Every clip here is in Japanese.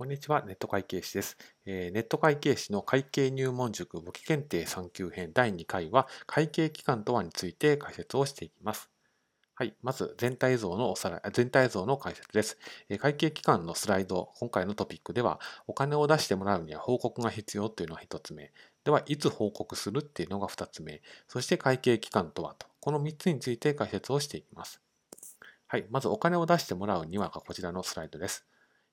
こんにちは、ネット会計士です。え、ネット会計士の会計入門塾簿記検定3級編第2回は会計期間とはについて解説をしていきます。はい、まず全体像のおさらい全体像の解説です、え。会計期間のスライド、今回のトピックではお金を出してもらうには報告が必要というのが1つ目。では、いつ報告するっていうのが2つ目。そして会計期間とはと、この3つについて解説をしていきます。はい、まずお金を出してもらうにはがこちらのスライドです。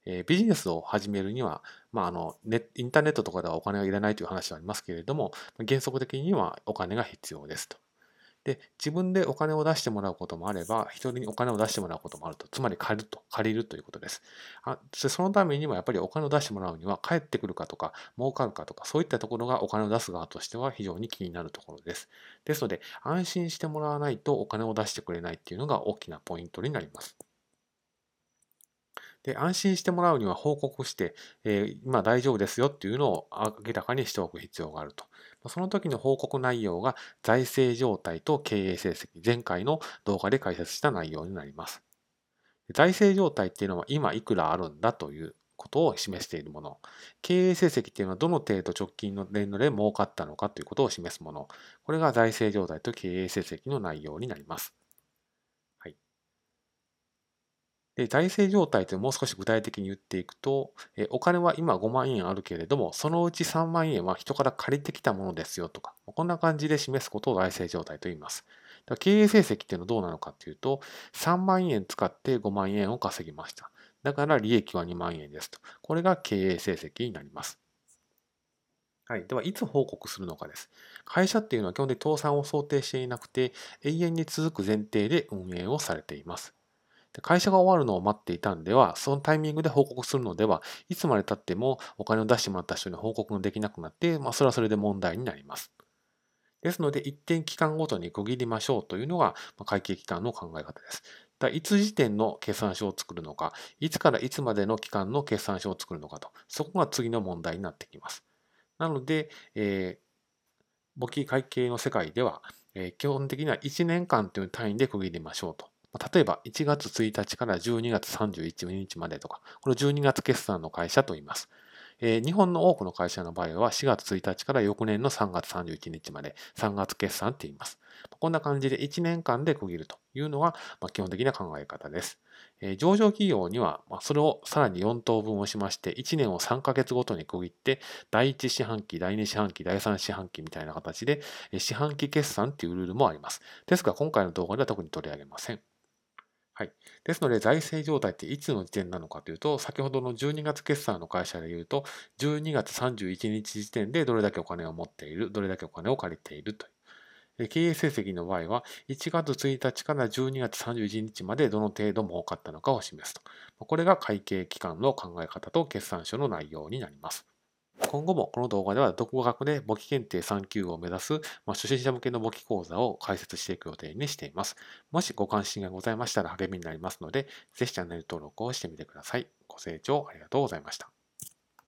えビジネスを始めるには、まあ、あのネインターネットとかではお金がいらないという話はありますけれども、原則的にはお金が必要ですと。で、自分でお金を出してもらうこともあれば、人にお金を出してもらうこともあると。つまり借りると、借りるということです。あそのためにはやっぱりお金を出してもらうには、返ってくるかとか、儲かるかとか、そういったところがお金を出す側としては非常に気になるところです。ですので、安心してもらわないとお金を出してくれないっていうのが大きなポイントになります。で、安心してもらうには報告して、えー、今大丈夫ですよっていうのを明らかにしておく必要があると。その時の報告内容が財政状態と経営成績、前回の動画で解説した内容になります。財政状態っていうのは今いくらあるんだということを示しているもの。経営成績っていうのはどの程度直近の年度で儲かったのかということを示すもの。これが財政状態と経営成績の内容になります。で財政状態というのをもう少し具体的に言っていくと、えお金は今5万円あるけれども、そのうち3万円は人から借りてきたものですよとか、こんな感じで示すことを財政状態と言います。経営成績っていうのはどうなのかっていうと、3万円使って5万円を稼ぎました。だから利益は2万円ですと。これが経営成績になります。はい。では、いつ報告するのかです。会社っていうのは基本的に倒産を想定していなくて、永遠に続く前提で運営をされています。会社が終わるのを待っていたんでは、そのタイミングで報告するのでは、いつまで経ってもお金を出してもらった人に報告ができなくなって、まあ、それはそれで問題になります。ですので、一点期間ごとに区切りましょうというのが、会計期間の考え方です。だいつ時点の決算書を作るのか、いつからいつまでの期間の決算書を作るのかと、そこが次の問題になってきます。なので、えー、簿記会計の世界では、えー、基本的には1年間という単位で区切りましょうと。例えば1月1日から12月31日までとか、これ12月決算の会社と言います。えー、日本の多くの会社の場合は4月1日から翌年の3月31日まで3月決算って言います。こんな感じで1年間で区切るというのが、基本的な考え方です。えー、上場企業には、それをさらに4等分をしまして、1年を3ヶ月ごとに区切って、第1四半期、第2四半期、第3四半期みたいな形で、四半期決算っていうルールもあります。ですが、今回の動画では特に取り上げません。はい。ですので、財政状態っていつの時点なのかというと、先ほどの12月決算の会社で言うと、12月31日時点でどれだけお金を持っている、どれだけお金を借りているという。経営成績の場合は、1月1日から12月31日までどの程度儲かったのかを示すと。これが会計期間の考え方と決算書の内容になります。今後もこの動画では独語学で簿記検定3級を目指す、まあ、初心者向けの簿記講座を解説していく予定にしています。もしご関心がございましたら励みになりますので、ぜひチャンネル登録をしてみてください。ご清聴ありがとうございました。